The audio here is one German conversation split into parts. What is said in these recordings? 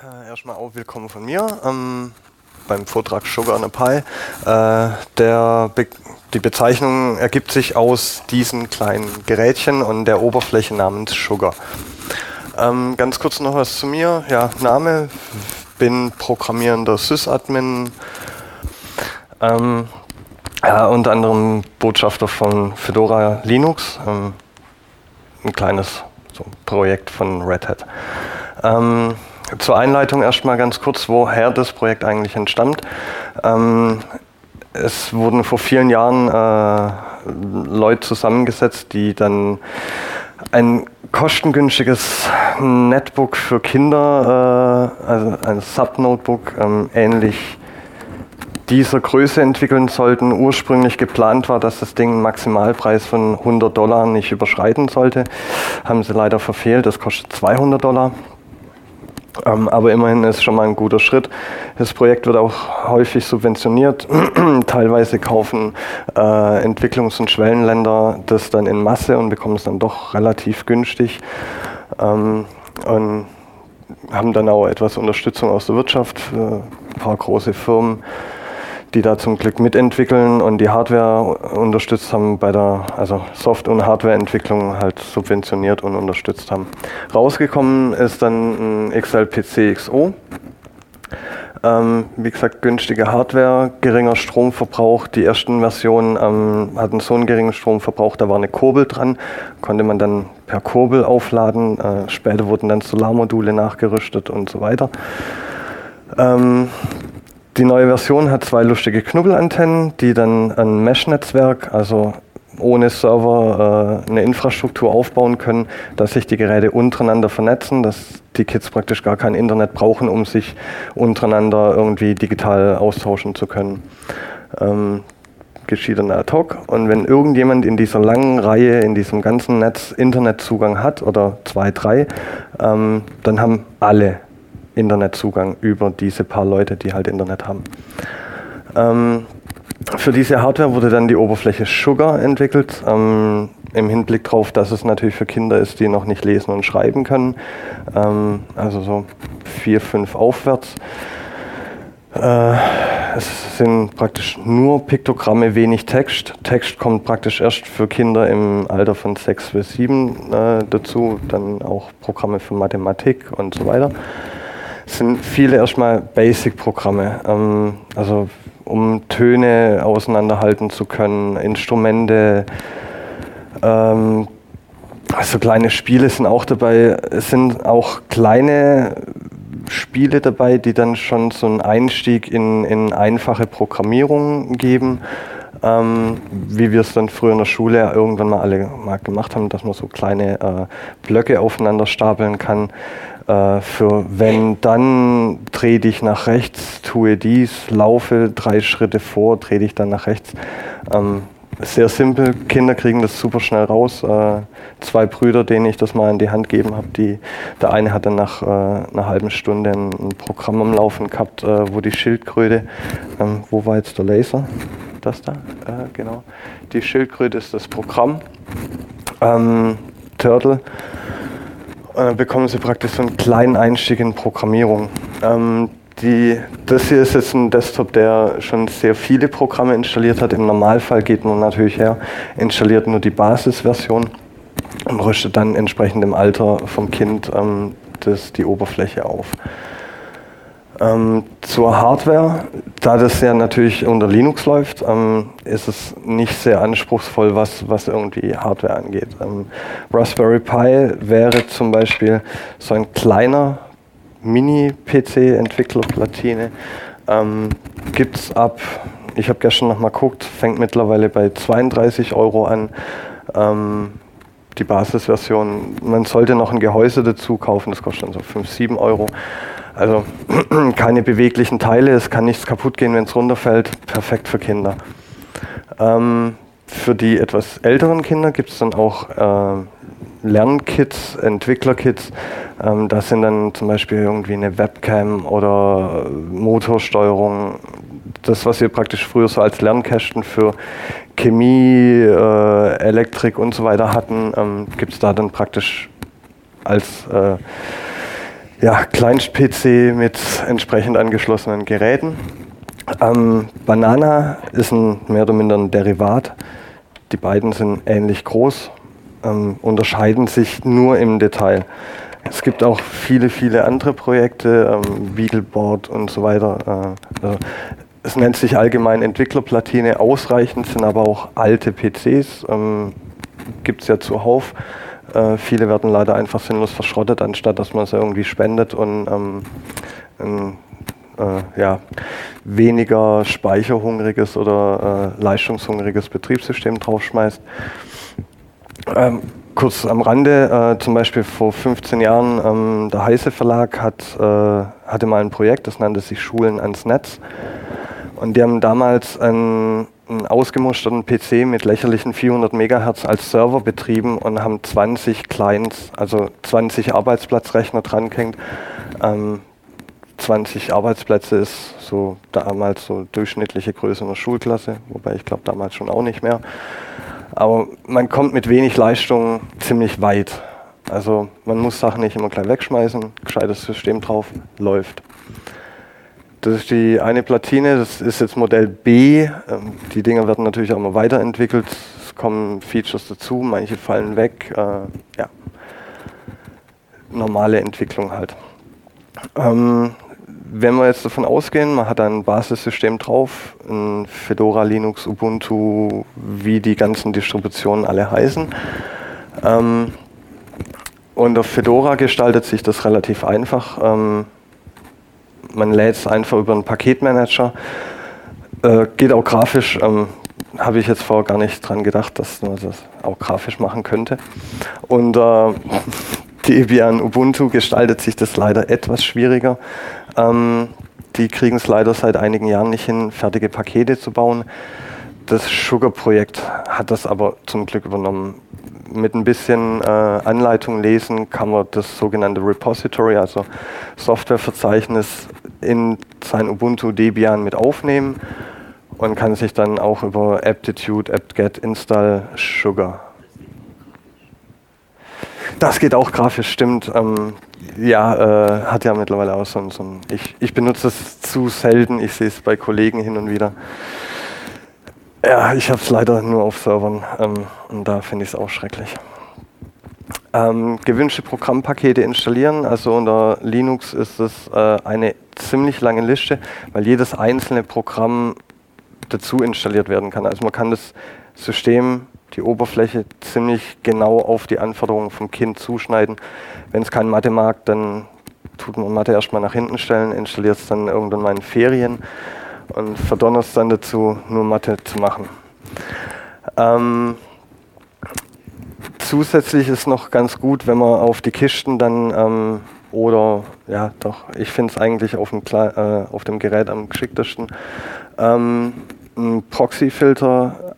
Äh, erstmal auch willkommen von mir ähm, beim Vortrag Sugar on a Pie. Äh, Be die Bezeichnung ergibt sich aus diesen kleinen Gerätchen und der Oberfläche namens Sugar. Ähm, ganz kurz noch was zu mir. Ja, Name, bin programmierender Sysadmin, ähm, ja, unter anderem Botschafter von Fedora Linux, ähm, ein kleines so Projekt von Red Hat. Ähm, zur Einleitung erstmal ganz kurz, woher das Projekt eigentlich entstammt. Ähm, es wurden vor vielen Jahren äh, Leute zusammengesetzt, die dann ein kostengünstiges Netbook für Kinder, äh, also ein Sub-Notebook, ähm, ähnlich dieser Größe entwickeln sollten. Ursprünglich geplant war, dass das Ding einen Maximalpreis von 100 Dollar nicht überschreiten sollte. Haben sie leider verfehlt, das kostet 200 Dollar. Ähm, aber immerhin ist schon mal ein guter Schritt. Das Projekt wird auch häufig subventioniert. Teilweise kaufen äh, Entwicklungs- und Schwellenländer das dann in Masse und bekommen es dann doch relativ günstig. Ähm, und haben dann auch etwas Unterstützung aus der Wirtschaft, ein paar große Firmen die da zum Glück mitentwickeln und die Hardware unterstützt haben bei der, also Soft- und Hardwareentwicklung halt subventioniert und unterstützt haben. Rausgekommen ist dann ein XLPC XO. Ähm, wie gesagt, günstige Hardware, geringer Stromverbrauch. Die ersten Versionen ähm, hatten so einen geringen Stromverbrauch, da war eine Kurbel dran, konnte man dann per Kurbel aufladen. Äh, später wurden dann Solarmodule nachgerüstet und so weiter. Ähm, die neue Version hat zwei lustige Knubbelantennen, die dann ein Mesh-Netzwerk, also ohne Server äh, eine Infrastruktur aufbauen können, dass sich die Geräte untereinander vernetzen, dass die Kids praktisch gar kein Internet brauchen, um sich untereinander irgendwie digital austauschen zu können. Ähm, geschieht dann ad hoc. Und wenn irgendjemand in dieser langen Reihe, in diesem ganzen Netz Internetzugang hat, oder zwei, drei, ähm, dann haben alle Internetzugang über diese paar Leute, die halt Internet haben. Ähm, für diese Hardware wurde dann die Oberfläche Sugar entwickelt, ähm, im Hinblick darauf, dass es natürlich für Kinder ist, die noch nicht lesen und schreiben können, ähm, also so vier, fünf aufwärts. Äh, es sind praktisch nur Piktogramme, wenig Text. Text kommt praktisch erst für Kinder im Alter von sechs bis sieben äh, dazu, dann auch Programme für Mathematik und so weiter sind viele erstmal Basic-Programme. Ähm, also um Töne auseinanderhalten zu können, Instrumente, ähm, also kleine Spiele sind auch dabei. Es sind auch kleine Spiele dabei, die dann schon so einen Einstieg in, in einfache Programmierung geben. Ähm, wie wir es dann früher in der Schule irgendwann mal alle mal gemacht haben, dass man so kleine äh, Blöcke aufeinander stapeln kann. Äh, für wenn, dann dreh dich nach rechts, tue dies, laufe drei Schritte vor, dreh dich dann nach rechts. Ähm, sehr simpel, Kinder kriegen das super schnell raus. Äh, zwei Brüder, denen ich das mal in die Hand gegeben habe, der eine hat dann nach äh, einer halben Stunde ein, ein, Programm am Laufen gehabt, äh, wo die Schildkröte, ähm, wo war jetzt der Laser? Das da, äh, genau. Die Schildkröte ist das Programm. Ähm, Turtle äh, bekommen Sie praktisch so einen kleinen Einstieg in Programmierung. Ähm, die, das hier ist jetzt ein Desktop, der schon sehr viele Programme installiert hat. Im Normalfall geht man natürlich her, installiert nur die Basisversion und rüstet dann entsprechend im Alter vom Kind ähm, das, die Oberfläche auf. Ähm, zur Hardware, da das ja natürlich unter Linux läuft, ähm, ist es nicht sehr anspruchsvoll, was, was irgendwie Hardware angeht. Ähm, Raspberry Pi wäre zum Beispiel so ein kleiner Mini-PC-Entwicklerplatine. Ähm, Gibt es ab, ich habe gestern noch mal geguckt, fängt mittlerweile bei 32 Euro an. Ähm, die Basisversion. Man sollte noch ein Gehäuse dazu kaufen, das kostet dann so 5, 7 Euro. Also keine beweglichen Teile, es kann nichts kaputt gehen, wenn es runterfällt. Perfekt für Kinder. Ähm, für die etwas älteren Kinder gibt es dann auch äh, Lernkits, Entwicklerkits. Ähm, das sind dann zum Beispiel irgendwie eine Webcam oder Motorsteuerung. Das, was wir praktisch früher so als Lernkästen für Chemie, äh, Elektrik und so weiter hatten, ähm, gibt es da dann praktisch als äh, ja, Kleinst-PC mit entsprechend angeschlossenen Geräten. Ähm, Banana ist ein mehr oder minder ein Derivat. Die beiden sind ähnlich groß, ähm, unterscheiden sich nur im Detail. Es gibt auch viele, viele andere Projekte, ähm, Beagleboard und so weiter. Äh, also es nennt sich allgemein Entwicklerplatine. Ausreichend sind aber auch alte PCs. Ähm, Gibt es ja zuhauf. Äh, viele werden leider einfach sinnlos verschrottet, anstatt dass man sie irgendwie spendet und ähm, ein äh, ja, weniger speicherhungriges oder äh, leistungshungriges Betriebssystem draufschmeißt. Ähm, kurz am Rande, äh, zum Beispiel vor 15 Jahren, ähm, der Heise Verlag hat, äh, hatte mal ein Projekt, das nannte sich Schulen ans Netz. Und die haben damals einen, einen ausgemusterten PC mit lächerlichen 400 Megahertz als Server betrieben und haben 20 Clients, also 20 Arbeitsplatzrechner dran gehängt. Ähm, 20 Arbeitsplätze ist so damals so durchschnittliche Größe einer Schulklasse, wobei ich glaube damals schon auch nicht mehr. Aber man kommt mit wenig Leistung ziemlich weit. Also man muss Sachen nicht immer gleich wegschmeißen, gescheites System drauf, läuft. Das ist die eine Platine, das ist jetzt Modell B. Ähm, die Dinger werden natürlich auch immer weiterentwickelt. Es kommen Features dazu, manche fallen weg. Äh, ja. Normale Entwicklung halt. Ähm, wenn wir jetzt davon ausgehen, man hat ein Basissystem drauf, ein Fedora, Linux, Ubuntu, wie die ganzen Distributionen alle heißen. Ähm, und auf Fedora gestaltet sich das relativ einfach. Man lädt es einfach über einen Paketmanager. Äh, geht auch grafisch, ähm, habe ich jetzt vorher gar nicht dran gedacht, dass man das auch grafisch machen könnte. Und äh, Debian Ubuntu gestaltet sich das leider etwas schwieriger. Ähm, die kriegen es leider seit einigen Jahren nicht hin, fertige Pakete zu bauen. Das Sugar-Projekt hat das aber zum Glück übernommen. Mit ein bisschen äh, Anleitung lesen kann man das sogenannte Repository, also Softwareverzeichnis, in sein Ubuntu Debian mit aufnehmen und kann sich dann auch über aptitude apt-get install Sugar das geht auch grafisch, stimmt. Ähm, ja, äh, hat ja mittlerweile auch so ein, so ein ich, ich benutze es zu selten, ich sehe es bei Kollegen hin und wieder. Ja, ich habe es leider nur auf Servern ähm, und da finde ich es auch schrecklich. Ähm, gewünschte Programmpakete installieren, also unter Linux ist es äh, eine ziemlich lange Liste, weil jedes einzelne Programm dazu installiert werden kann. Also man kann das System die Oberfläche ziemlich genau auf die Anforderungen vom Kind zuschneiden. Wenn es kein Mathe mag, dann tut man Mathe erstmal nach hinten stellen, installiert es dann irgendwann mal in Ferien und verdonnert es dann dazu, nur Mathe zu machen. Ähm, zusätzlich ist noch ganz gut, wenn man auf die Kisten dann ähm, oder ja doch, ich finde es eigentlich auf dem, äh, auf dem Gerät am geschicktesten, ähm, ein Proxy-Filter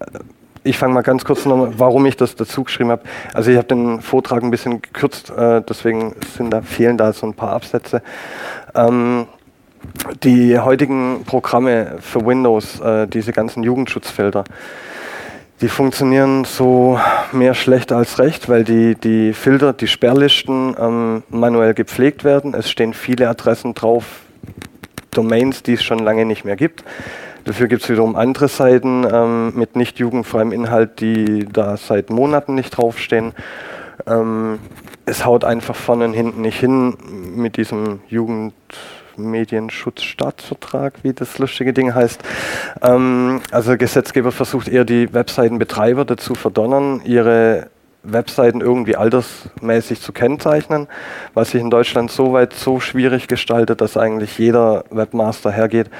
ich fange mal ganz kurz nochmal, warum ich das dazu geschrieben habe. Also ich habe den Vortrag ein bisschen gekürzt, äh, deswegen sind da, fehlen da so ein paar Absätze. Ähm, die heutigen Programme für Windows, äh, diese ganzen Jugendschutzfelder, die funktionieren so mehr schlecht als recht, weil die, die Filter, die Sperrlisten ähm, manuell gepflegt werden. Es stehen viele Adressen drauf, Domains, die es schon lange nicht mehr gibt. Dafür gibt es wiederum andere Seiten ähm, mit nicht jugendfreiem Inhalt, die da seit Monaten nicht draufstehen. Ähm, es haut einfach vorne und hinten nicht hin mit diesem Jugendmedienschutzstaatsvertrag, wie das lustige Ding heißt. Ähm, also Gesetzgeber versucht eher die Webseitenbetreiber dazu verdonnern, ihre Webseiten irgendwie altersmäßig zu kennzeichnen, was sich in Deutschland so weit so schwierig gestaltet, dass eigentlich jeder Webmaster hergeht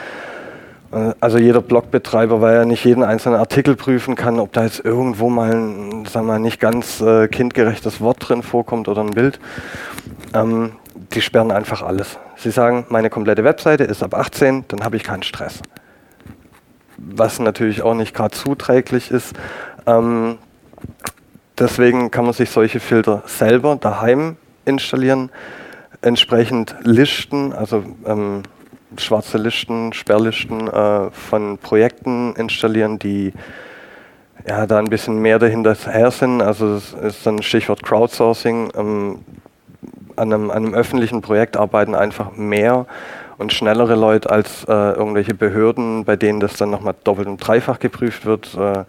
äh, also jeder Blogbetreiber, weil er nicht jeden einzelnen Artikel prüfen kann, ob da jetzt irgendwo mal ein sagen wir, nicht ganz äh, kindgerechtes Wort drin vorkommt oder ein Bild. Ähm, die sperren einfach alles. Sie sagen, meine komplette Webseite ist ab 18, dann habe ich keinen Stress. Was natürlich auch nicht gerade zuträglich ist. Ähm, deswegen kann man sich solche Filter selber daheim installieren, entsprechend listen, also ähm, schwarze Listen, Sperrlisten äh, von Projekten installieren, die ja, da ein bisschen mehr dahinter her sind. Also das ist dann Stichwort Crowdsourcing. Ähm, an einem, an einem öffentlichen Projekt arbeiten einfach mehr und schnellere Leute als äh, irgendwelche Behörden, bei denen das dann nochmal doppelt und dreifach geprüft wird. Äh,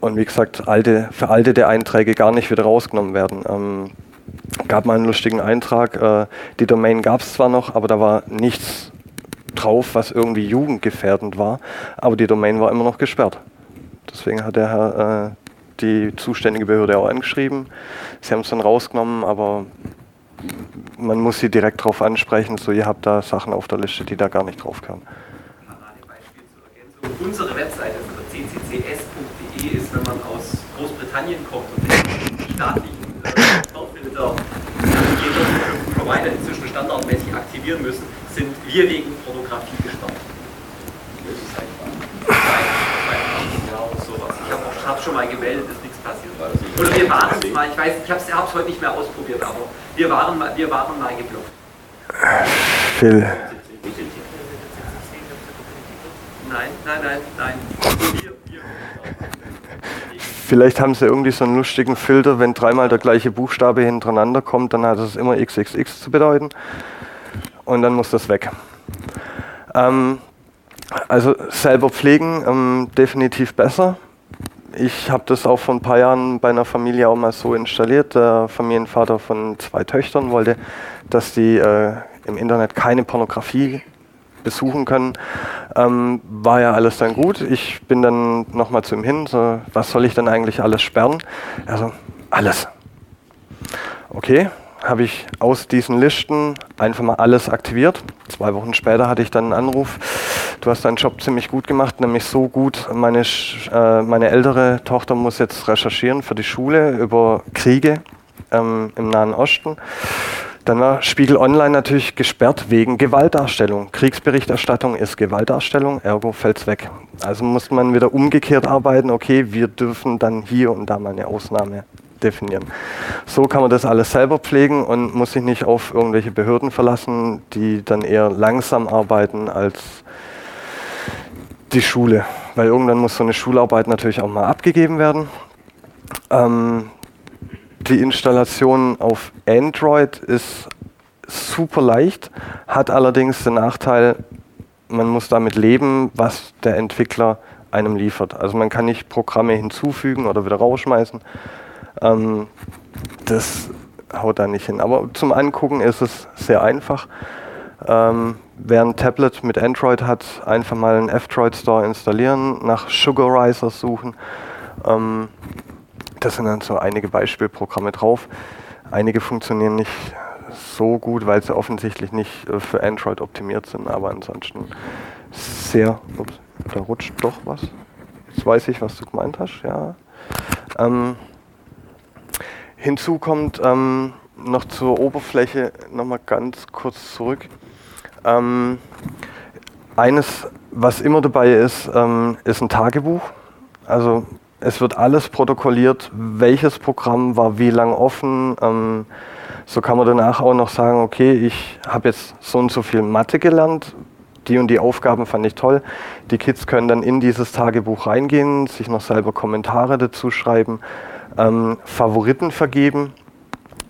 und wie gesagt, alte, veraltete Einträge gar nicht wieder rausgenommen werden. Ähm, gab mal einen lustigen Eintrag. Äh, die Domain gab es zwar noch, aber da war nichts drauf, was irgendwie jugendgefährdend war, aber die Domain war immer noch gesperrt. Deswegen hat der Herr äh, die zuständige Behörde auch angeschrieben. Sie haben es dann rausgenommen, aber man muss sie direkt darauf ansprechen, so ihr habt da Sachen auf der Liste, die da gar nicht drauf kamen. Unsere Webseite cccs.de ist, wenn man aus Großbritannien kommt und den staatlichen äh, Provider inzwischen standardmäßig aktivieren müssen, sind wir wegen Pornografie gestartet. Das ist einfach. Ich habe hab schon mal gemeldet, ist nichts passiert. Oder wir waren es mal, ich weiß, ich habe es heute nicht mehr ausprobiert, aber wir waren mal, wir waren mal geblockt. Phil. Nein, nein, nein, nein. Vielleicht haben sie irgendwie so einen lustigen Filter, wenn dreimal der gleiche Buchstabe hintereinander kommt, dann hat es immer XXX zu bedeuten. Und dann muss das weg. Ähm, also selber pflegen ähm, definitiv besser. Ich habe das auch vor ein paar Jahren bei einer Familie auch mal so installiert. Der Familienvater von zwei Töchtern wollte, dass die äh, im Internet keine Pornografie besuchen können. Ähm, war ja alles dann gut. Ich bin dann nochmal zu ihm hin, so, was soll ich denn eigentlich alles sperren? Also, alles. Okay, habe ich aus diesen Listen einfach mal alles aktiviert. Zwei Wochen später hatte ich dann einen Anruf. Du hast deinen Job ziemlich gut gemacht, nämlich so gut. Meine, äh, meine ältere Tochter muss jetzt recherchieren für die Schule über Kriege ähm, im Nahen Osten. Dann war Spiegel Online natürlich gesperrt wegen Gewaltdarstellung. Kriegsberichterstattung ist Gewaltdarstellung, ergo fällt es weg. Also muss man wieder umgekehrt arbeiten, okay, wir dürfen dann hier und da mal eine Ausnahme definieren. So kann man das alles selber pflegen und muss sich nicht auf irgendwelche Behörden verlassen, die dann eher langsam arbeiten als die Schule. Weil irgendwann muss so eine Schularbeit natürlich auch mal abgegeben werden. Ähm, die Installation auf Android ist super leicht, hat allerdings den Nachteil, man muss damit leben, was der Entwickler einem liefert. Also man kann nicht Programme hinzufügen oder wieder rausschmeißen. Ähm, das haut da nicht hin. Aber zum Angucken ist es sehr einfach. Ähm, wer ein Tablet mit Android hat, einfach mal einen F-Droid Store installieren, nach Sugarizer suchen. Ähm, das sind dann so einige Beispielprogramme drauf. Einige funktionieren nicht so gut, weil sie offensichtlich nicht äh, für Android optimiert sind, aber ansonsten sehr. Ups, da rutscht doch was. Jetzt weiß ich, was du gemeint hast, ja. Ähm, hinzu kommt ähm, noch zur Oberfläche nochmal ganz kurz zurück. Ähm, eines, was immer dabei ist, ähm, ist ein Tagebuch. Also es wird alles protokolliert, welches Programm war wie lang offen. Ähm, so kann man danach auch noch sagen, okay, ich habe jetzt so und so viel Mathe gelernt, die und die Aufgaben fand ich toll. Die Kids können dann in dieses Tagebuch reingehen, sich noch selber Kommentare dazu schreiben, ähm, Favoriten vergeben,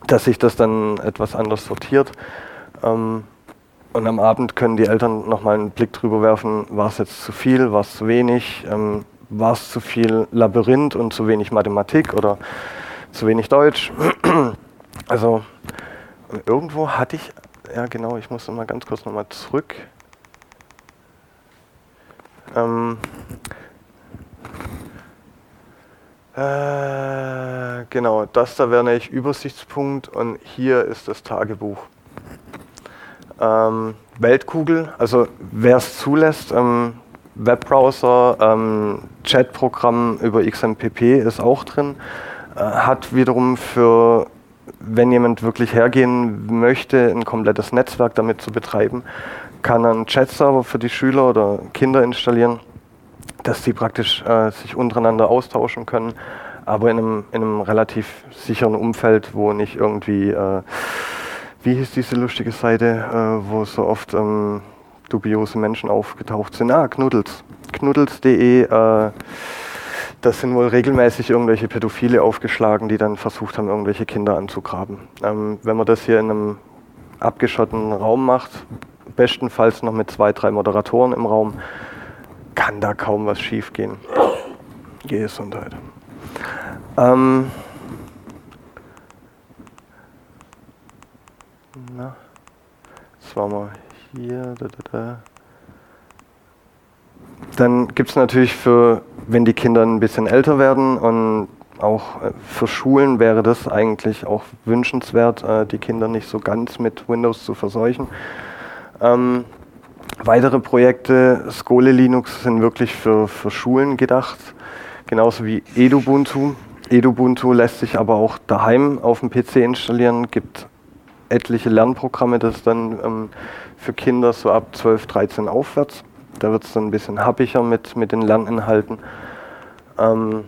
dass sich das dann etwas anders sortiert. Ähm, und am Abend können die Eltern nochmal einen Blick drüber werfen, war es jetzt zu viel, war es zu wenig, ähm, war es zu viel Labyrinth und zu wenig Mathematik oder zu wenig Deutsch. Also irgendwo hatte ich, ja genau, ich muss mal ganz kurz nochmal zurück. Ähm, äh, genau, das da wäre nämlich Übersichtspunkt und hier ist das Tagebuch. Ähm, Weltkugel, also wer es zulässt, ähm, Webbrowser, ähm, Chatprogramm über XMPP ist auch drin. Äh, hat wiederum für, wenn jemand wirklich hergehen möchte, ein komplettes Netzwerk damit zu betreiben, kann einen Chat-Server für die Schüler oder Kinder installieren, dass sie praktisch äh, sich untereinander austauschen können, aber in einem, in einem relativ sicheren Umfeld, wo nicht irgendwie, äh, wie hieß diese lustige Seite, äh, wo so oft ähm, dubiose Menschen aufgetaucht sind. Ah, Knuddels. Knuddels.de, äh, das sind wohl regelmäßig irgendwelche Pädophile aufgeschlagen, die dann versucht haben, irgendwelche Kinder anzugraben. Ähm, wenn man das hier in einem abgeschotteten Raum macht, bestenfalls noch mit zwei, drei Moderatoren im Raum, kann da kaum was schiefgehen. Gesundheit. Ähm, na, das war mal hier. Da, da, da. Dann gibt es natürlich für, wenn die Kinder ein bisschen älter werden und auch äh, für Schulen wäre das eigentlich auch wünschenswert, äh, die Kinder nicht so ganz mit Windows zu verseuchen. Ähm, weitere Projekte, Skole Linux sind wirklich für, für Schulen gedacht, genauso wie Edubuntu. Edubuntu lässt sich aber auch daheim auf dem PC installieren, gibt etliche Lernprogramme, das dann ähm, für Kinder so ab 12, 13 aufwärts. Da wird es dann ein bisschen happiger mit, mit den Lerninhalten. Ähm,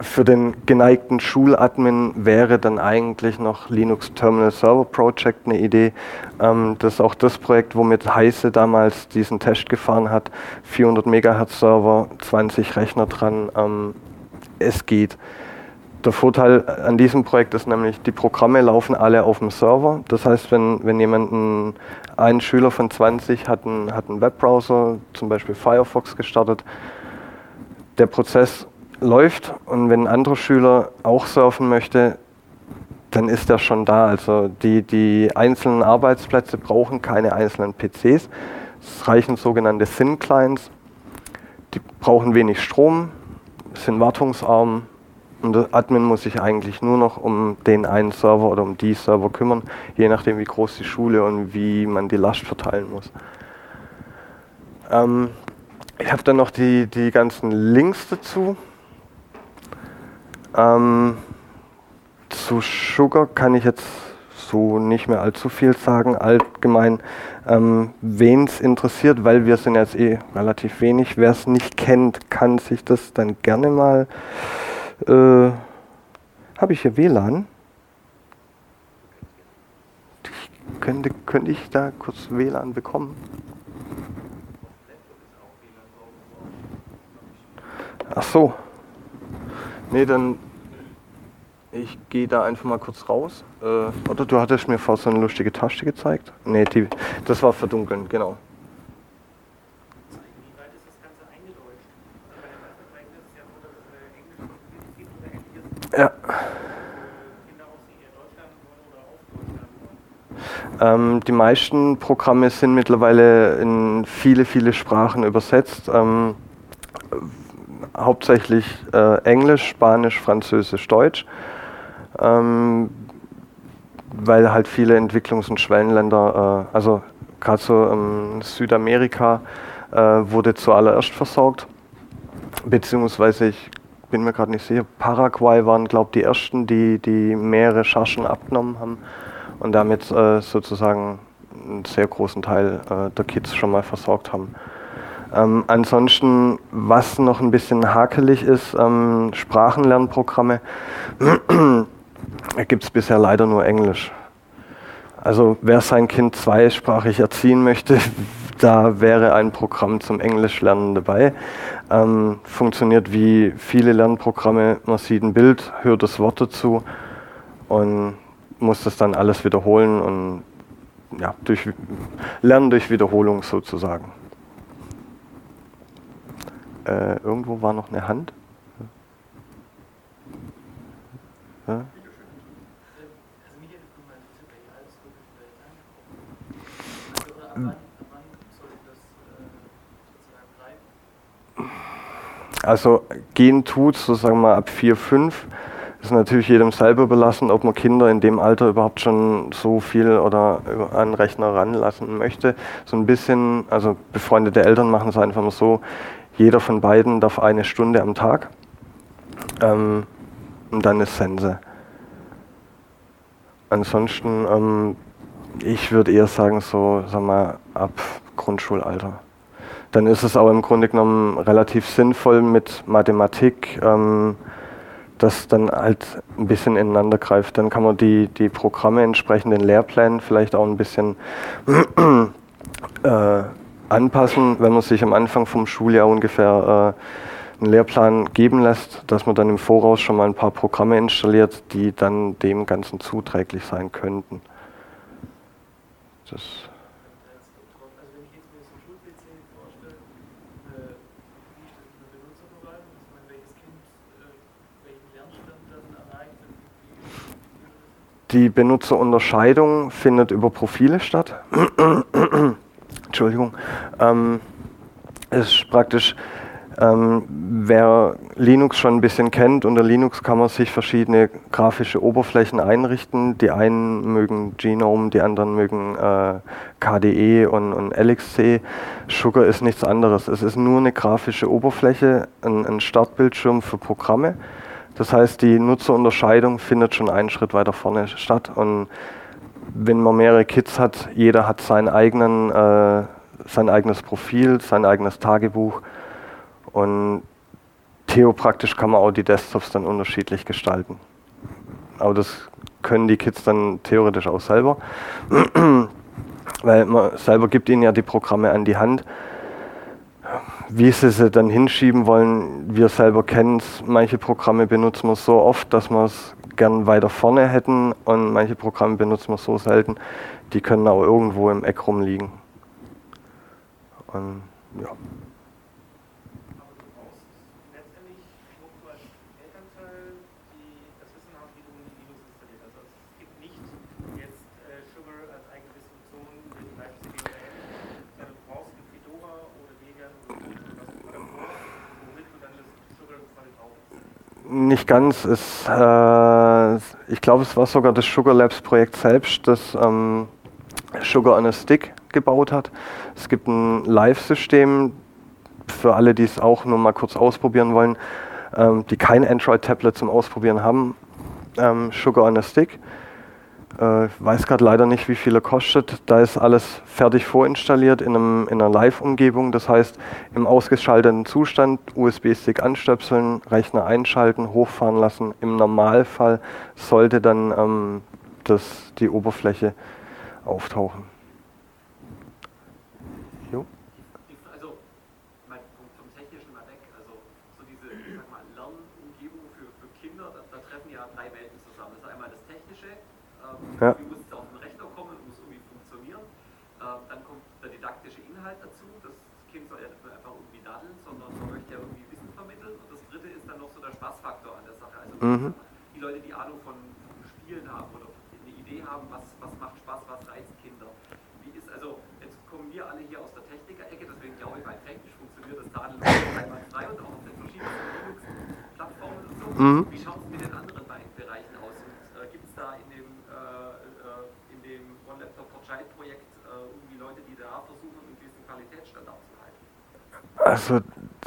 für den geneigten Schuladmin wäre dann eigentlich noch Linux Terminal Server Project eine Idee. Ähm, das ist auch das Projekt, womit Heise damals diesen Test gefahren hat. 400 MHz Server, 20 Rechner dran. Ähm, es geht. Der Vorteil an diesem Projekt ist nämlich, die Programme laufen alle auf dem Server. Das heißt, wenn, wenn jemand, ein, Schüler von 20 hat einen, hat einen Webbrowser, zum Beispiel Firefox gestartet, der Prozess läuft und wenn ein anderer Schüler auch surfen möchte, dann ist er schon da. Also die, die einzelnen Arbeitsplätze brauchen keine einzelnen PCs. Es reichen sogenannte Thin-Clients. Die brauchen wenig Strom, sind wartungsarm und der Admin muss sich eigentlich nur noch um den einen Server oder um die Server kümmern, je nachdem wie groß die Schule und wie man die Last verteilen muss. Ähm, ich habe dann noch die, die ganzen Links dazu. Ähm, zu Sugar kann ich jetzt so nicht mehr allzu viel sagen. Allgemein, ähm, wen es interessiert, weil wir sind jetzt eh relativ wenig. Wer es nicht kennt, kann sich das dann gerne mal äh, Habe ich hier WLAN? Ich könnte, könnte ich da kurz WLAN bekommen? Ach so. Nee, dann ich gehe da einfach mal kurz raus. Äh, oder du hattest mir vorhin so eine lustige Tasche gezeigt? Nee, die, das war verdunkeln, genau. Ja. Ähm, die meisten Programme sind mittlerweile in viele, viele Sprachen übersetzt. Ähm, hauptsächlich äh, Englisch, Spanisch, Französisch, Deutsch. Ähm, weil halt viele Entwicklungs- und Schwellenländer, äh, also gerade so ähm, Südamerika, äh, wurde zuallererst versorgt. Beziehungsweise ich bin mir gerade nicht sicher, Paraguay waren, glaube ich, die ersten, die, die mehrere Chargen abgenommen haben und damit äh, sozusagen einen sehr großen Teil äh, der Kids schon mal versorgt haben. Ähm, ansonsten, was noch ein bisschen hakelig ist, ähm, Sprachenlernprogramme, gibt es bisher leider nur Englisch. Also wer sein Kind zweisprachig erziehen möchte, da wäre ein Programm zum Englischlernen dabei. Ähm, funktioniert wie viele Lernprogramme. Man sieht ein Bild, hört das Wort dazu und muss das dann alles wiederholen und ja, durch, lernen durch Wiederholung sozusagen. Äh, irgendwo war noch eine Hand. Ja? Also gehen tut, so sagen wir ab 4, 5. Ist natürlich jedem selber belassen, ob man Kinder in dem Alter überhaupt schon so viel oder an Rechner ranlassen möchte. So ein bisschen, also befreundete Eltern machen es einfach mal so, jeder von beiden darf eine Stunde am Tag. Ähm, und dann ist Sense. Ansonsten, ähm, ich würde eher sagen, so, sag mal, ab Grundschulalter dann ist es auch im Grunde genommen relativ sinnvoll mit Mathematik, ähm, das dann halt ein bisschen ineinander greift. Dann kann man die, die Programme entsprechend den Lehrplänen vielleicht auch ein bisschen äh, anpassen, wenn man sich am Anfang vom Schuljahr ungefähr äh, einen Lehrplan geben lässt, dass man dann im Voraus schon mal ein paar Programme installiert, die dann dem Ganzen zuträglich sein könnten. Das Die Benutzerunterscheidung findet über Profile statt. Entschuldigung. Ähm, ist praktisch, ähm, wer Linux schon ein bisschen kennt, unter Linux kann man sich verschiedene grafische Oberflächen einrichten. Die einen mögen Genome, die anderen mögen äh, KDE und, und LXC. Sugar ist nichts anderes. Es ist nur eine grafische Oberfläche, ein, ein Startbildschirm für Programme das heißt, die Nutzerunterscheidung findet schon einen Schritt weiter vorne statt. Und wenn man mehrere Kids hat, jeder hat seinen eigenen, äh, sein eigenes Profil, sein eigenes Tagebuch. Und theopraktisch kann man auch die Desktops dann unterschiedlich gestalten. Aber das können die Kids dann theoretisch auch selber, weil man selber gibt ihnen ja die Programme an die Hand wie sie sie dann hinschieben wollen, wir selber kennen es. Manche Programme benutzen wir so oft, dass wir es gern weiter vorne hätten und manche Programme benutzen wir so selten, die können auch irgendwo im Eck rumliegen. Und, ja. Nicht ganz. Es, äh, ich glaube, es war sogar das Sugar Labs Projekt selbst, das ähm, Sugar on a Stick gebaut hat. Es gibt ein Live-System für alle, die es auch nur mal kurz ausprobieren wollen, ähm, die kein Android-Tablet zum Ausprobieren haben. Ähm, Sugar on a Stick. Äh, weiß gerade leider nicht, wie viel er kostet. Da ist alles fertig vorinstalliert in, einem, in einer Live-Umgebung. Das heißt, im ausgeschalteten Zustand USB-Stick anstöpseln, Rechner einschalten, hochfahren lassen. Im Normalfall sollte dann ähm, das, die Oberfläche auftauchen. Ja. Du musst auf den Rechner kommen und muss irgendwie funktionieren. Ähm, dann kommt der didaktische Inhalt dazu. Das Kind soll ja nicht nur einfach irgendwie daddeln, sondern man möchte ja irgendwie Wissen vermitteln. Und das dritte ist dann noch so der Spaßfaktor an der Sache. Also mhm. die Leute, die Ahnung von, Spielen haben oder eine Idee haben, was, was macht Spaß, was reizt Kinder. Wie ist also, jetzt kommen wir alle hier aus der Techniker-Ecke, deswegen glaube ich, bei technisch funktioniert das Dadeln einmal frei und auch auf den verschiedenen Linux-Plattformen und so. Mhm. Wie schaut es mit den anderen beiden Bereichen aus? Und äh, gibt es da in dem Child-Projekt äh, irgendwie Leute, die da versuchen, einen gewissen Qualitätsstandard zu halten? Also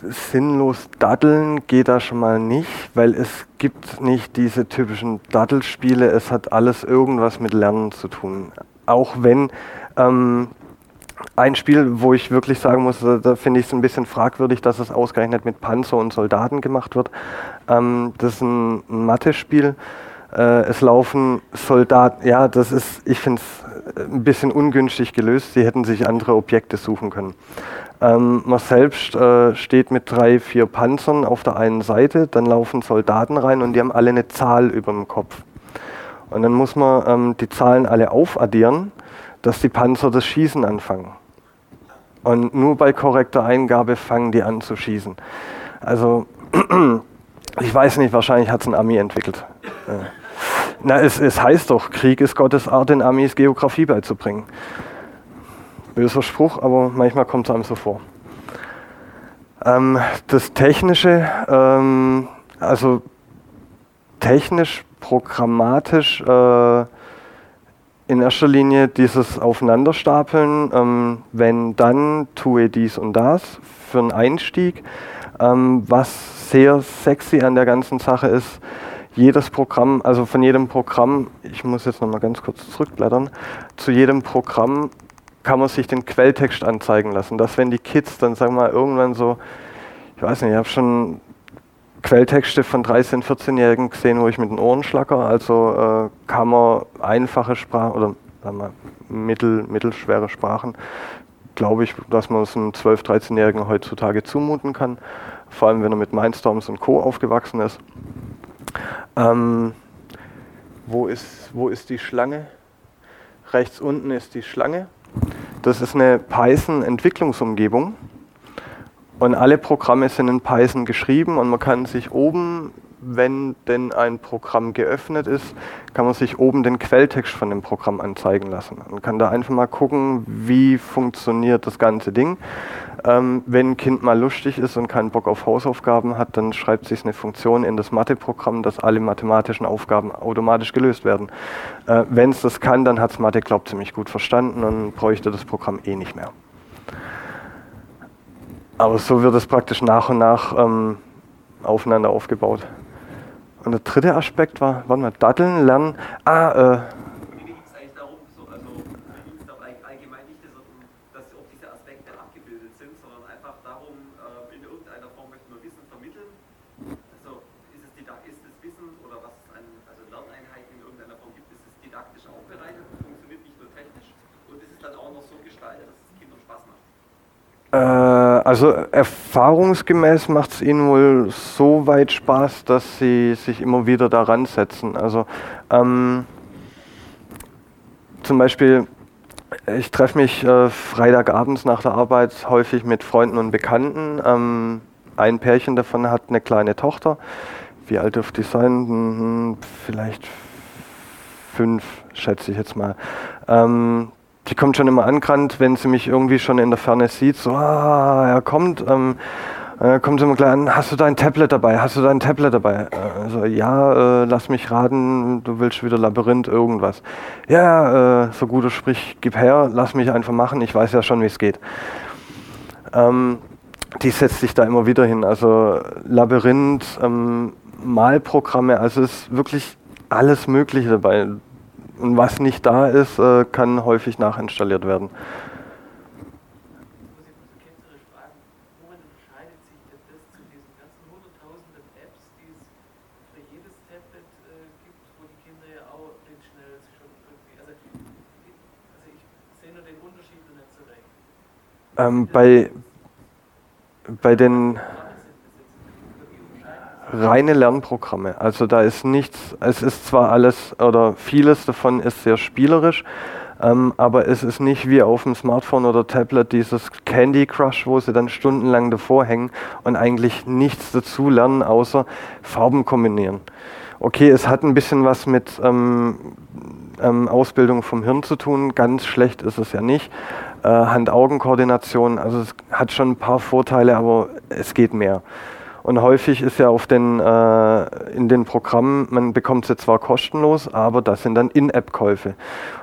sinnlos daddeln geht da schon mal nicht, weil es gibt nicht diese typischen Daddelspiele. Es hat alles irgendwas mit Lernen zu tun. Auch wenn ähm, ein Spiel, wo ich wirklich sagen muss, da, da finde ich es ein bisschen fragwürdig, dass es ausgerechnet mit Panzer und Soldaten gemacht wird. Ähm, das ist ein, Mathe-Spiel. Äh, es laufen Soldaten, ja, das ist, ich finde es ein bisschen ungünstig gelöst. Sie hätten sich andere Objekte suchen können. Ähm, man selbst äh, steht mit drei, vier Panzern auf der einen Seite, dann laufen Soldaten rein und die haben alle eine Zahl über dem Kopf. Und dann muss man ähm, die Zahlen alle aufaddieren, dass die Panzer das Schießen anfangen. Und nur bei korrekter Eingabe fangen die an zu schießen. Also, ich weiß nicht, wahrscheinlich hat es ein Ami entwickelt. Na, es, es heißt doch, Krieg ist Gottes Art, den Amis Geografie beizubringen. Böser Spruch, aber manchmal kommt es einem so vor. Ähm, das Technische, ähm, also technisch, programmatisch, äh, in erster Linie dieses Aufeinanderstapeln, ähm, wenn dann tue dies und das für einen Einstieg. Ähm, was sehr sexy an der ganzen Sache ist, jedes Programm, also von jedem Programm, ich muss jetzt nochmal ganz kurz zurückblättern, zu jedem Programm kann man sich den Quelltext anzeigen lassen. Dass wenn die Kids dann, sagen wir mal, irgendwann so, ich weiß nicht, ich habe schon Quelltexte von 13-, 14-Jährigen gesehen, wo ich mit den Ohren schlacker. Also äh, kann man einfache Sprachen oder sagen wir, mittel, mittelschwere Sprachen glaube ich, dass man es einem 12-, 13-Jährigen heutzutage zumuten kann, vor allem wenn er mit Mindstorms und Co. aufgewachsen ist. Ähm, wo, ist wo ist die Schlange? Rechts unten ist die Schlange. Das ist eine Python-Entwicklungsumgebung. Und alle Programme sind in Python geschrieben und man kann sich oben wenn denn ein Programm geöffnet ist, kann man sich oben den Quelltext von dem Programm anzeigen lassen. Man kann da einfach mal gucken, wie funktioniert das ganze Ding. Ähm, wenn ein Kind mal lustig ist und keinen Bock auf Hausaufgaben hat, dann schreibt sich eine Funktion in das Matheprogramm, dass alle mathematischen Aufgaben automatisch gelöst werden. Äh, wenn es das kann, dann hat es Mathe, glaubt ziemlich gut verstanden und bräuchte das Programm eh nicht mehr. Aber so wird es praktisch nach und nach ähm, aufeinander aufgebaut. Und der dritte Aspekt war, wann wir Datteln lernen. Ah, äh, Aspekte abgebildet sind, sondern einfach darum, äh, in irgendeiner Form möchten wir Wissen vermitteln. Also ist es, ist es Wissen oder was es an also Lerneinheiten in irgendeiner Form gibt, ist es didaktisch aufbereitet, funktioniert nicht nur technisch und ist es dann auch noch so gestaltet, dass es Kindern Spaß macht. Äh, also erfahrungsgemäß macht es ihnen wohl so weit Spaß, dass sie sich immer wieder daran setzen. Also ähm, zum Beispiel, ich treffe mich äh, Freitagabends nach der Arbeit häufig mit Freunden und Bekannten. Ähm, ein Pärchen davon hat eine kleine Tochter. Wie alt dürfte die sein? Hm, vielleicht fünf, schätze ich jetzt mal. Ähm, die kommt schon immer angerannt, wenn sie mich irgendwie schon in der Ferne sieht, so, ah, er kommt, ähm, äh, kommt sie immer gleich an, hast du dein Tablet dabei, hast du dein Tablet dabei? Äh, also, ja, äh, lass mich raten, du willst wieder Labyrinth, irgendwas. Ja, äh, so guter Sprich, gib her, lass mich einfach machen, ich weiß ja schon, wie es geht. Ähm, die setzt sich da immer wieder hin, also Labyrinth, ähm, Malprogramme, also es ist wirklich alles Mögliche dabei. Und was nicht da ist, äh, kann häufig nachinstalliert werden. Ähm, bei, bei den reine Lernprogramme. Also da ist nichts, es ist zwar alles oder vieles davon ist sehr spielerisch, ähm, aber es ist nicht wie auf dem Smartphone oder Tablet dieses Candy Crush, wo sie dann stundenlang davor hängen und eigentlich nichts dazu lernen, außer Farben kombinieren. Okay, es hat ein bisschen was mit ähm, ähm, Ausbildung vom Hirn zu tun, ganz schlecht ist es ja nicht. Äh, Hand-Augen-Koordination, also es hat schon ein paar Vorteile, aber es geht mehr. Und häufig ist ja auf den, äh, in den Programmen, man bekommt sie zwar kostenlos, aber das sind dann In-App-Käufe.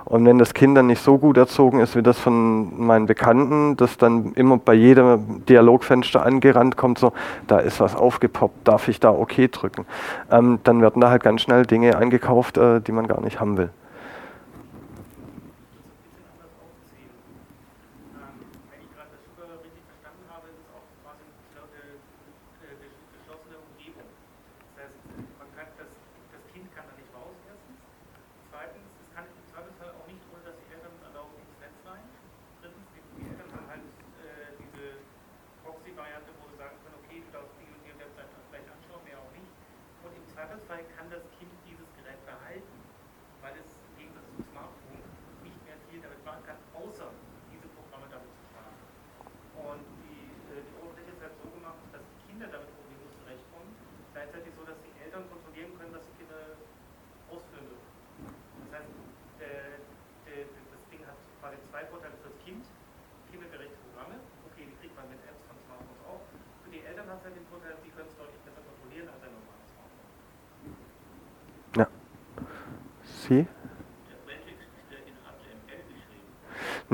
Und wenn das Kind dann nicht so gut erzogen ist wie das von meinen Bekannten, das dann immer bei jedem Dialogfenster angerannt kommt, so, da ist was aufgepoppt, darf ich da OK drücken? Ähm, dann werden da halt ganz schnell Dinge eingekauft, äh, die man gar nicht haben will.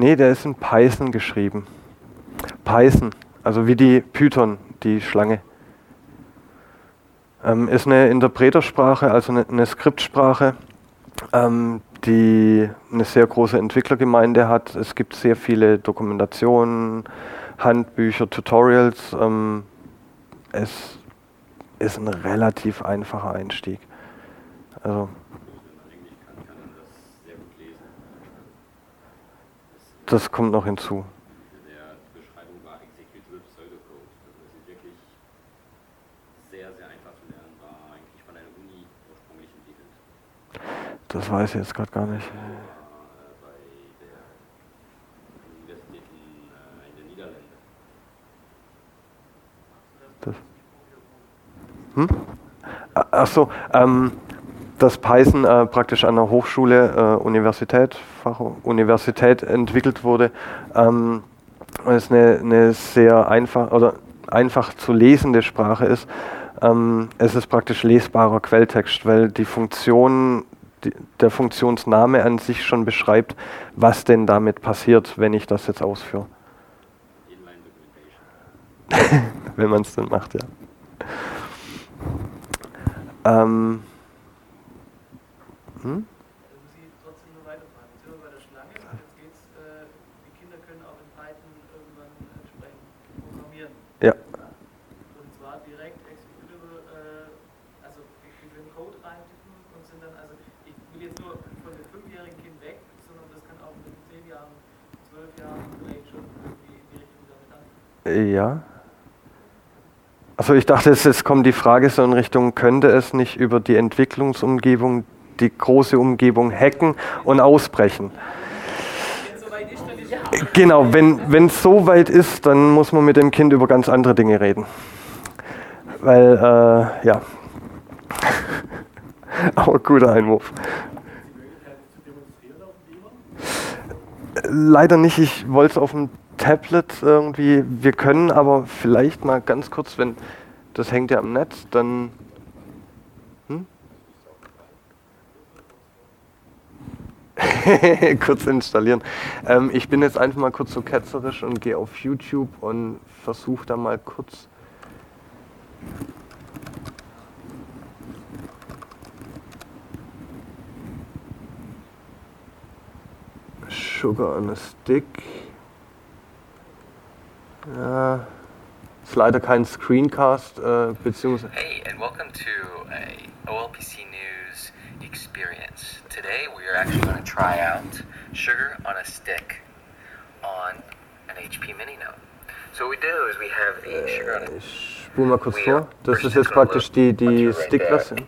Nee, der ist in Python geschrieben. Python, also wie die Python, die Schlange. Ähm, ist eine Interpretersprache, also eine, eine Skriptsprache, ähm, die eine sehr große Entwicklergemeinde hat. Es gibt sehr viele Dokumentationen, Handbücher, Tutorials. Ähm, es ist ein relativ einfacher Einstieg. Also das kommt noch hinzu. In der Beschreibung war Executable Pseudocode. Also es ist wirklich sehr, sehr einfach zu lernen, war eigentlich von einer Uni ursprünglich entwickelt. Das weiß ich jetzt gerade gar nicht. Das. Hm? Ach so, ähm, dass Python äh, praktisch an der Hochschule, äh, Universität, Fach Universität entwickelt wurde, ähm, ist eine, eine sehr einfach oder einfach zu lesende Sprache ist. Ähm, es ist praktisch lesbarer Quelltext, weil die Funktion, die, der Funktionsname an sich schon beschreibt, was denn damit passiert, wenn ich das jetzt ausführe. Wenn man es dann macht, ja. Ähm, hm? Also äh, programmieren. Ja. Und zwar direkt executable, äh, also die können Code reintippen und sind dann, also ich will jetzt nur von dem fünfjährigen Kind weg, sondern das kann auch mit zehn Jahren, zwölf Jahren vielleicht schon irgendwie in die Richtung damit anfangen. Ja. Also ich dachte, es kommt die Frage so in Richtung, könnte es nicht über die Entwicklungsumgebung die große Umgebung hacken und ausbrechen? Genau, wenn es so weit ist, dann muss man mit dem Kind über ganz andere Dinge reden. Weil, äh, ja. Aber guter Einwurf. Leider nicht, ich wollte es auf dem Tablet irgendwie, wir können aber vielleicht mal ganz kurz, wenn das hängt ja am Netz, dann. kurz installieren. Ähm, ich bin jetzt einfach mal kurz so ketzerisch und gehe auf YouTube und versuche da mal kurz. Sugar on a Stick. Ja, ist leider kein Screencast, äh, beziehungsweise. Hey, and welcome to a OLPC News. Today we are actually going to try out sugar on a stick on an HP Mini Note. So what we do is we have the sugar on a Ich spule mal kurz vor. Das ist jetzt praktisch die, die Stick-Version.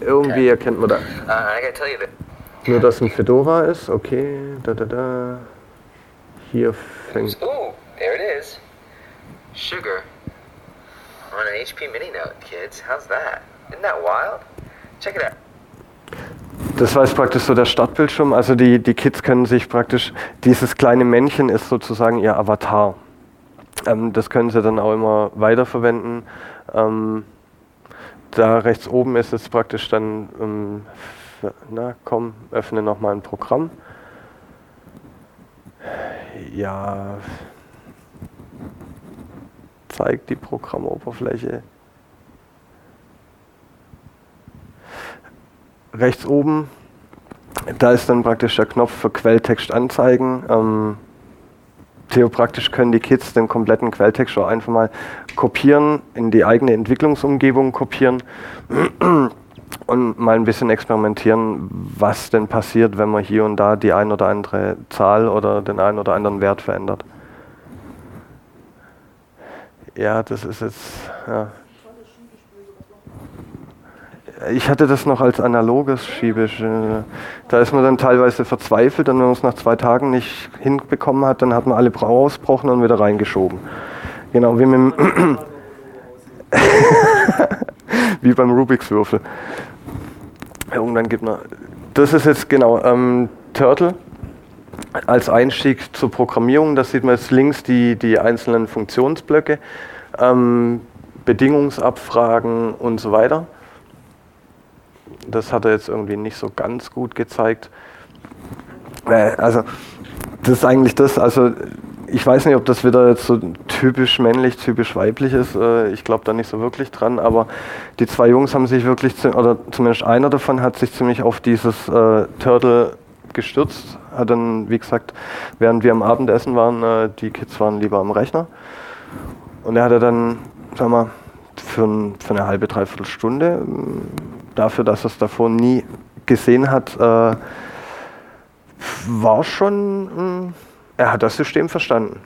Irgendwie erkennt man da. Uh, I gotta tell you that Nur, dass ein Fedora ist. Okay, da, da, da. Hier fängt. Ooh, there it is. Sugar on an HP Mini Note, kids. How's that? Isn't that wild? Check it out. Das war jetzt praktisch so der Startbildschirm. Also die, die Kids können sich praktisch, dieses kleine Männchen ist sozusagen ihr Avatar. Ähm, das können sie dann auch immer weiterverwenden. Ähm, da rechts oben ist es praktisch dann, ähm, na komm, öffne nochmal ein Programm. Ja, zeigt die Programmoberfläche. Rechts oben, da ist dann praktisch der Knopf für Quelltext anzeigen. Ähm, theopraktisch können die Kids den kompletten Quelltext auch einfach mal kopieren, in die eigene Entwicklungsumgebung kopieren und mal ein bisschen experimentieren, was denn passiert, wenn man hier und da die ein oder andere Zahl oder den einen oder anderen Wert verändert. Ja, das ist jetzt. Ja. Ich hatte das noch als analoges Schiebisch. äh, Da ist man dann teilweise verzweifelt und wenn man es nach zwei Tagen nicht hinbekommen hat, dann hat man alle Bra- rausgebrochen und wieder reingeschoben. Genau, wie, mit dem wie beim Rubiks Würfel. Irgendwann gibt man. Das ist jetzt genau ähm, Turtle als Einstieg zur Programmierung. Da sieht man jetzt links die, die einzelnen Funktionsblöcke, ähm, Bedingungsabfragen und so weiter. Das hat er jetzt irgendwie nicht so ganz gut gezeigt. Äh, Also, das ist eigentlich das. Also, ich weiß nicht, ob das wieder jetzt so typisch männlich, typisch weiblich ist. Äh, Ich glaube da nicht so wirklich dran. Aber die zwei Jungs haben sich wirklich, oder zumindest einer davon hat sich ziemlich auf dieses äh, Turtle gestürzt. Hat dann, wie gesagt, während wir am Abendessen waren, äh, die Kids waren lieber am Rechner. Und er hatte dann, sag mal, für, ein, für eine halbe, dreiviertel Stunde, ähm, dafür, dass er es davor nie gesehen hat, äh, war schon, ähm, er hat das System verstanden.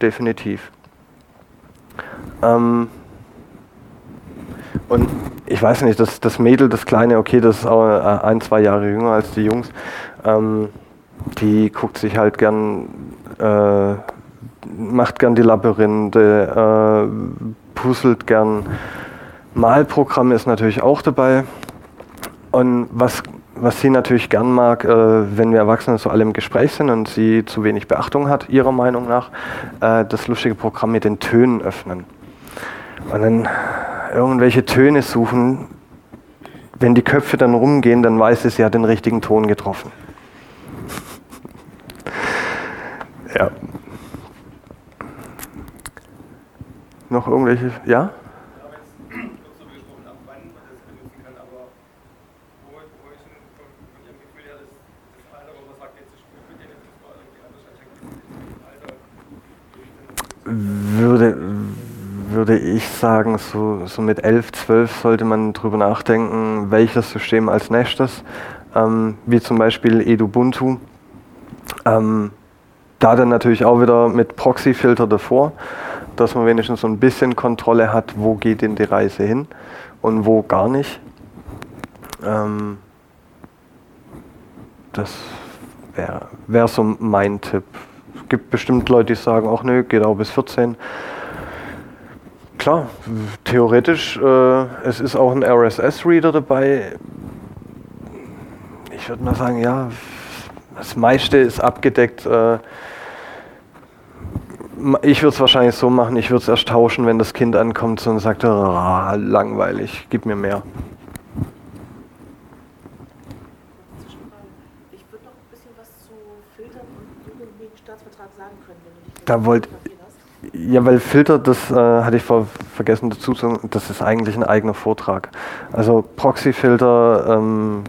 Definitiv. Ähm, Und ich weiß nicht, das, das Mädel, das Kleine, okay, das ist auch äh, ein, zwei Jahre jünger als die Jungs, ähm, die guckt sich halt gern, äh, macht gern die Labyrinthe, äh, puzzelt gern. Malprogramm ist natürlich auch dabei. Und was, was sie natürlich gern mag, äh, wenn wir Erwachsene so alle im Gespräch sind und sie zu wenig Beachtung hat, ihrer Meinung nach, äh, das lustige Programm mit den Tönen öffnen. Und dann irgendwelche Töne suchen. Wenn die Köpfe dann rumgehen, dann weiß sie, sie hat den richtigen Ton getroffen. ja. Noch irgendwelche? Ja? Würde, würde ich sagen, so, so mit 11, 12 sollte man drüber nachdenken, welches System als nächstes, ähm, wie zum Beispiel Edubuntu. Ähm, da dann natürlich auch wieder mit Proxy-Filter davor, dass man wenigstens so ein bisschen Kontrolle hat, wo geht denn die Reise hin und wo gar nicht. Ähm, das wäre wär so mein Tipp. Gibt bestimmt Leute, die sagen, ach nö, geht auch bis 14. Klar, theoretisch, äh, es ist auch ein RSS-Reader dabei. Ich würde mal sagen, ja, das meiste ist abgedeckt. Äh, ich würde es wahrscheinlich so machen, ich würde es erst tauschen, wenn das Kind ankommt und sagt, ah, langweilig, gib mir mehr. Ich würde noch ein bisschen was zu Filtern und Jugendmedienstaatsvertrag sagen können, wenn du dich Da wollt- interessiert hast. Ja, weil Filter, das äh, hatte ich vor, vergessen dazu zu sagen, das ist eigentlich ein eigener Vortrag. Also Proxy-Filter, ähm,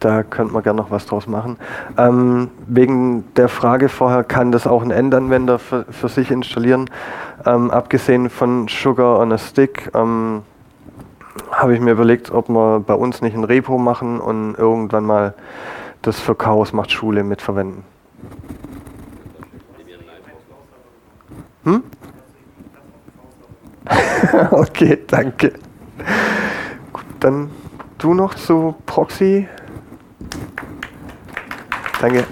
da könnte man gerne noch was draus machen. Ähm, wegen der Frage vorher, kann das auch ein Endanwender für, für sich installieren? Ähm, abgesehen von Sugar on a Stick, ähm, habe ich mir überlegt, ob wir bei uns nicht ein Repo machen und irgendwann mal das für Chaos macht Schule mitverwenden. Hm? okay, danke. Gut, dann du noch zu Proxy. Danke.